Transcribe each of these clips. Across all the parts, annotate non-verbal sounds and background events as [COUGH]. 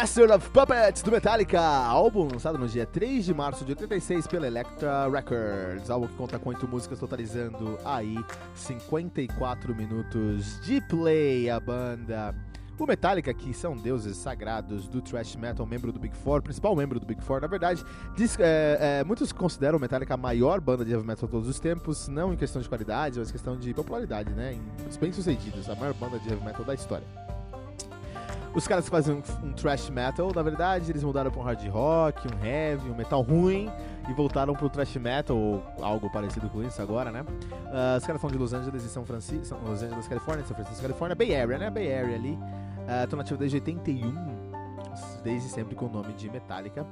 Master of Puppets do Metallica, álbum lançado no dia 3 de março de 86 pela Elektra Records, álbum que conta com 8 músicas totalizando aí 54 minutos de play a banda. O Metallica, que são deuses sagrados do thrash metal, membro do Big Four, principal membro do Big Four, na verdade, diz, é, é, muitos consideram o Metallica a maior banda de heavy metal de todos os tempos, não em questão de qualidade, mas em questão de popularidade, né? Em, bem sucedidos, a maior banda de heavy metal da história. Os caras fazem um, um thrash metal, na verdade, eles mudaram para um hard rock, um heavy, um metal ruim e voltaram pro thrash metal ou algo parecido com isso agora, né? Uh, os caras são de Los Angeles e São Francisco, Los Angeles, Califórnia, São Francisco, Califórnia, Bay Area, né? Bay Area ali. Estão uh, nativos desde 81, desde sempre com o nome de Metallica.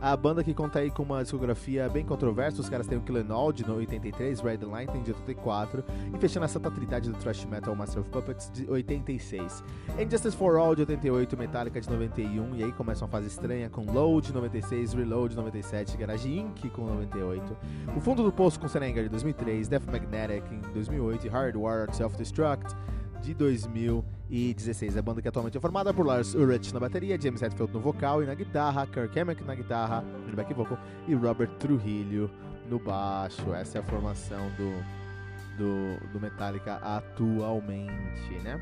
A banda que conta aí com uma discografia bem controversa, os caras têm o Killenall de 83, Red Lightning de 84 e fechando a Santa Trinidade do Thrash Metal Master of Puppets de 86. Injustice for All de 88, Metallica de 91 e aí começa uma fase estranha com Load de 96, Reload de 97, Garage Inc com 98, O Fundo do Poço com Serenger de 2003, Death Magnetic em 2008 e Hardwired Self-Destruct de 2016. A banda que atualmente é formada por Lars Ulrich na bateria, James Hetfield no vocal e na guitarra, Kirk Hammett na guitarra, no back vocal e Robert Trujillo no baixo. Essa é a formação do, do, do Metallica atualmente, né?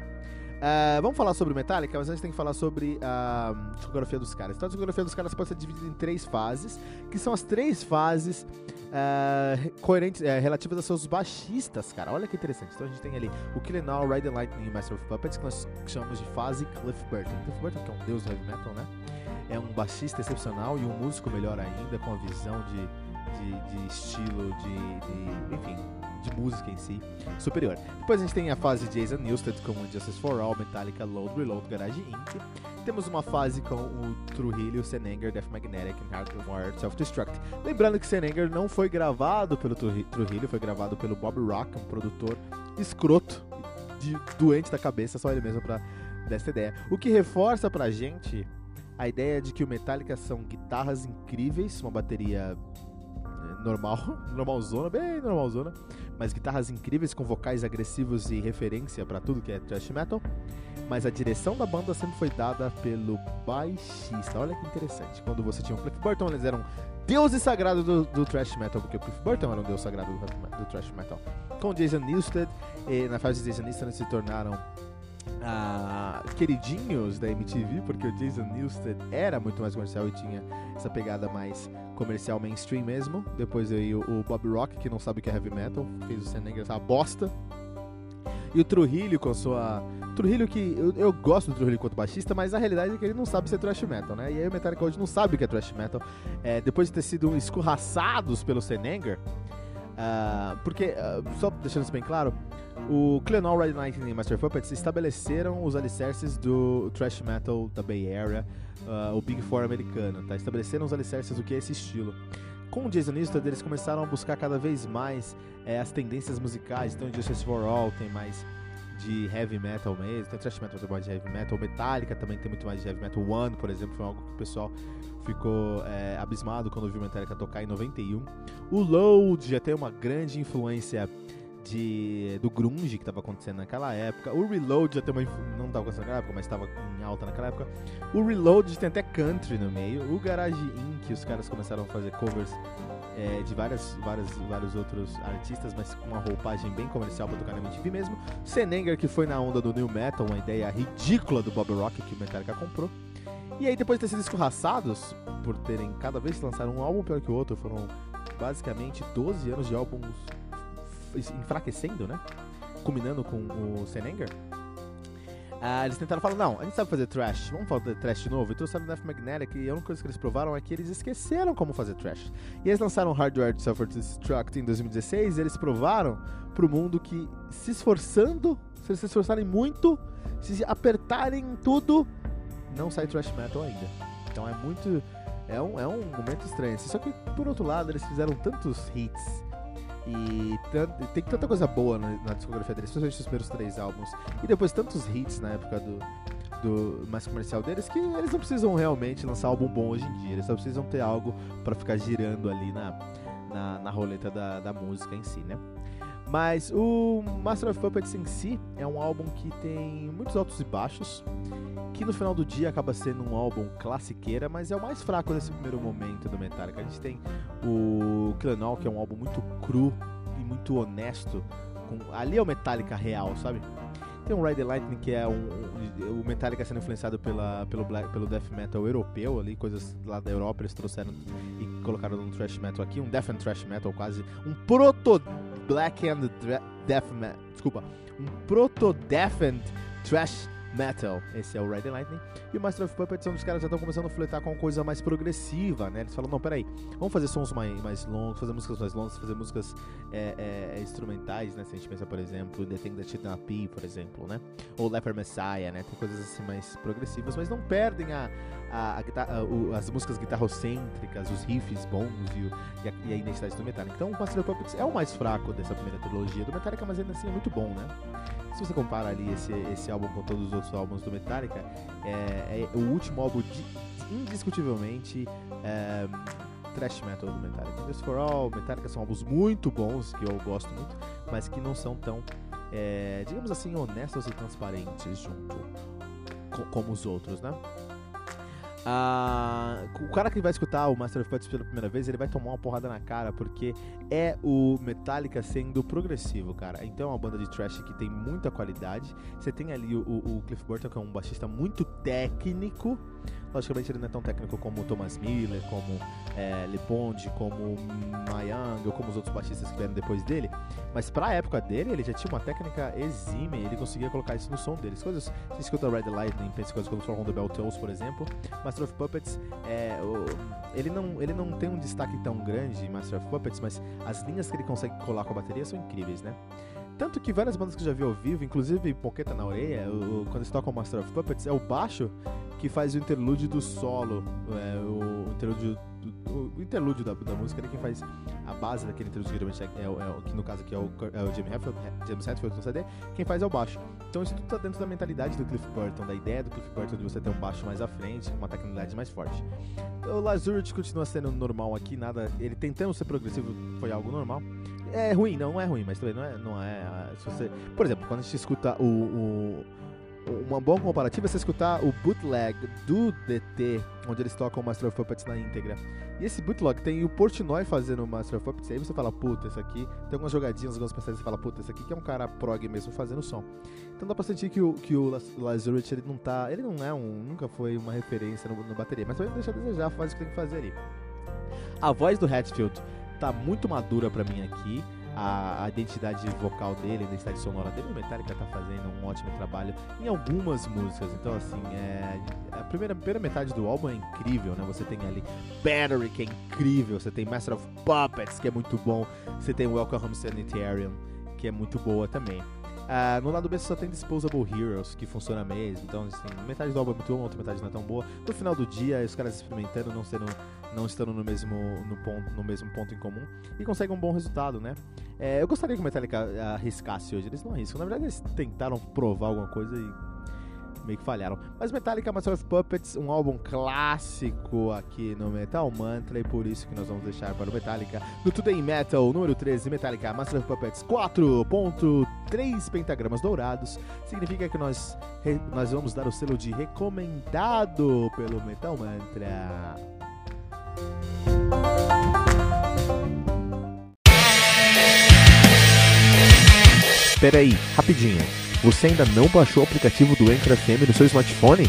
Uh, vamos falar sobre o Metallica, mas antes tem que falar sobre a discografia dos caras. Então a discografia dos caras pode ser dividida em três fases, que são as três fases uh, coerentes, uh, relativas a seus baixistas, cara. Olha que interessante. Então a gente tem ali o Killenall, Ride the Lightning e Master of Puppets, que nós chamamos de fase Cliff Burton. Cliff Burton, que é um deus do heavy metal, né? É um baixista excepcional e um músico melhor ainda, com a visão de, de, de estilo, de, de enfim, de música em si superior. Depois a gente tem a fase Jason Newsted com Justice for All, Metallica, Load, Reload, Garage Inc. Temos uma fase com o Trujillo, Senenger, Death Magnetic e Hardwired Self-Destruct. Lembrando que Senenger não foi gravado pelo Trujillo, foi gravado pelo Bob Rock, um produtor escroto, de, doente da cabeça, só ele mesmo pra dar essa ideia. O que reforça pra gente a ideia de que o Metallica são guitarras incríveis, uma bateria normal, [LAUGHS] normalzona, bem normalzona, mas guitarras incríveis com vocais agressivos e referência para tudo que é thrash metal. Mas a direção da banda sempre foi dada pelo baixista. Olha que interessante. Quando você tinha o Cliff Burton, eles eram deuses sagrados do, do thrash metal, porque o Cliff Burton era um deus sagrado do, do thrash metal. Com Jason Newsted, na fase de Jason Newsted eles se tornaram ah, queridinhos da MTV, porque o Jason Newsted era muito mais comercial e tinha essa pegada mais comercial mainstream mesmo. Depois veio o Bob Rock, que não sabe o que é heavy metal, fez o Senegal essa bosta. E o Trujillo com a sua. Trujillo que. Eu, eu gosto do Trujillo quanto baixista, mas a realidade é que ele não sabe ser thrash metal, né? E aí o Metallica hoje não sabe o que é thrash metal. É, depois de ter sido escorraçados pelo Senenger. Uh, porque, uh, só deixando isso bem claro, o Clenol Red Lightning e Master Puppets estabeleceram os alicerces do thrash metal da Bay Area, uh, o Big Four americano, tá? Estabeleceram os alicerces do que é esse estilo. com o Jason Newsted, eles começaram a buscar cada vez mais é, as tendências musicais. Então, Justice for All tem mais de heavy metal mesmo, tem thrash metal tem mais de heavy metal, Metallica também tem muito mais de heavy metal. One, por exemplo, foi algo que o pessoal ficou é, abismado quando viu Metallica tocar em 91. O Load já tem uma grande influência de, do grunge que estava acontecendo naquela época. O Reload tem uma não estava acontecendo naquela época, mas estava em alta naquela época. O Reload tem até country no meio. O Garage Inc, os caras começaram a fazer covers é, de várias, várias, vários outros artistas, mas com uma roupagem bem comercial para tocar na MTV mesmo. Senenger, que foi na onda do New Metal, uma ideia ridícula do Bob Rock que o Metallica comprou. E aí, depois de ter sido escorraçados, por terem cada vez lançaram um álbum pior que o outro, foram basicamente 12 anos de álbuns enfraquecendo, né? Combinando com o Senenger. Uh, eles tentaram falar, não, a gente sabe fazer trash, vamos fazer trash novo. E trouxeram Death Magnetic e a única coisa que eles provaram é que eles esqueceram como fazer trash. E eles lançaram Hardware Self-Destruct em 2016 e eles provaram pro mundo que se esforçando, se eles se esforçarem muito, se apertarem tudo, não sai trash metal ainda. Então é muito... É um, é um momento estranho. Só que, por outro lado, eles fizeram tantos hits e tem tanta coisa boa na, na, discografia deles, especialmente os primeiros três álbuns. E depois tantos hits na época do, do mais comercial deles que eles não precisam realmente lançar álbum bom hoje em dia. Eles só precisam ter algo para ficar girando ali na, na, na roleta da, da música em si, né? Mas o Master of Puppets em si é um álbum que tem muitos altos e baixos, que no final do dia acaba sendo um álbum classiqueira, mas é o mais fraco desse primeiro momento do Metallica. A gente tem o Killenol, que é um álbum muito cru e muito honesto. Com... Ali é o Metallica real, sabe? Tem o Ride the Lightning, que é um, um, o Metallica sendo influenciado pela, pelo, black, pelo death metal europeu, ali, coisas lá da Europa, eles trouxeram e colocaram no thrash metal aqui, um death and thrash metal quase, um proto black and death metal, desculpa, um proto death and thrash Metal, esse é o Red Lightning. E o Master of Puppets são dos caras já estão começando a fletar com uma coisa mais progressiva, né? Eles falam, não, peraí, vamos fazer sons mais, mais longos, fazer músicas mais longas, fazer músicas é, é, instrumentais, né? Se a gente pensa, por exemplo, The Thing That Shit Not Be, por exemplo, né? Ou Leper Messiah, né? Tem coisas assim mais progressivas, mas não perdem a, a, a, guitarra, o, as músicas guitarrocêntricas, os riffs bons e, o, a, e, a, identidade do Metallica. Então o Master of Puppets é o mais fraco dessa primeira trilogia do Metallica, mas ainda assim é muito bom, né? Se você compara ali esse, esse álbum com todos os outros álbuns do Metallica, é, é o último álbum de, indiscutivelmente é, thrash metal do Metallica. Just for All, Metallica são álbuns muito bons, que eu gosto muito, mas que não são tão, é, digamos assim, honestos e transparentes junto com, como os outros, né? Ah, o cara que vai escutar o Master of Puppets pela primeira vez, ele vai tomar uma porrada na cara, porque é o Metallica sendo progressivo, cara. Então é uma banda de trash que tem muita qualidade. Você tem ali o, o Cliff Burton, que é um baixista muito técnico. Logicamente ele não é tão técnico como Thomas Miller, como é, Bond, como Mayang ou como os outros baixistas que vieram depois dele. Mas pra época dele, ele já tinha uma técnica exímia, ele conseguia colocar isso no som deles. Coisas, você escuta Red Lightning, pensa coisas como From the Bell Tolls, por exemplo. Master of Puppets, é, o, ele, não, ele não tem um destaque tão grande em Master of Puppets, mas as linhas que ele consegue colar com a bateria são incríveis, né? Tanto que várias bandas que eu já vi ao vivo, inclusive Poqueta na Orelha, o, quando eles tocam Master of Puppets, é o baixo que faz o interlúdio do solo, é, o interlúdio do, o interlúdio da, da música, né, quem faz a base daquele interlúdio é, é, é, que no caso aqui é o, é o James Hetfield, James Hetfield no CD, quem faz é o baixo. Então isso tudo tá dentro da mentalidade do Cliff Burton, da ideia do Cliff Burton de você ter um baixo mais à frente, uma tecnologia mais forte. O Lazurich continua sendo normal aqui, nada, ele tentando ser progressivo foi algo normal. É ruim, não é ruim, mas também não é, não é. Se você, por exemplo, quando a gente escuta o, o uma boa comparativa é você escutar o bootleg do DT, onde eles tocam o Master of Puppets na íntegra. E esse bootleg tem o Portnoy fazendo o Master of Puppets, e aí você fala, puta, esse aqui tem algumas jogadinhas, algumas passagens, você fala, puta, esse aqui que é um cara prog mesmo fazendo som. Então dá pra sentir que o, que o Lazarus, ele não tá, ele não é um, nunca foi uma referência no, no bateria, mas também deixa a desejar, faz o que tem que fazer ali. A voz do Hatfield tá muito madura para mim aqui a, a, identidade vocal dele, a identidade sonora dele. O Metallica tá fazendo um ótimo trabalho em algumas músicas. Então, assim, é, a primeira, primeira metade do álbum é incrível, né? Você tem ali Battery, que é incrível. Você tem Master of Puppets, que é muito bom. Você tem Welcome Home Sanitarium, que é muito boa também. Uh, no lado B só tem Disposable Heroes, que funciona mesmo. Então, assim, metade do álbum é muito bom, outra metade não é tão boa. No final do dia, os caras experimentando, não, sendo, não estando no mesmo, no, ponto, no mesmo ponto em comum, e conseguem um bom resultado, né? É, eu gostaria que o Metallica arriscasse hoje. Eles não arriscam. Na verdade, eles tentaram provar alguma coisa e meio que falharam. Mas Metallica Master of Puppets, um álbum clássico aqui no Metal Mantra, e por isso que nós vamos deixar para o Metallica no Today Metal, número 13, Metallica Master of Puppets 4.3 pentagramas dourados. Significa que nós, nós vamos dar o selo de recomendado pelo Metal Mantra. Espera aí, rapidinho. Você ainda não baixou o aplicativo do Anchor FM no seu smartphone?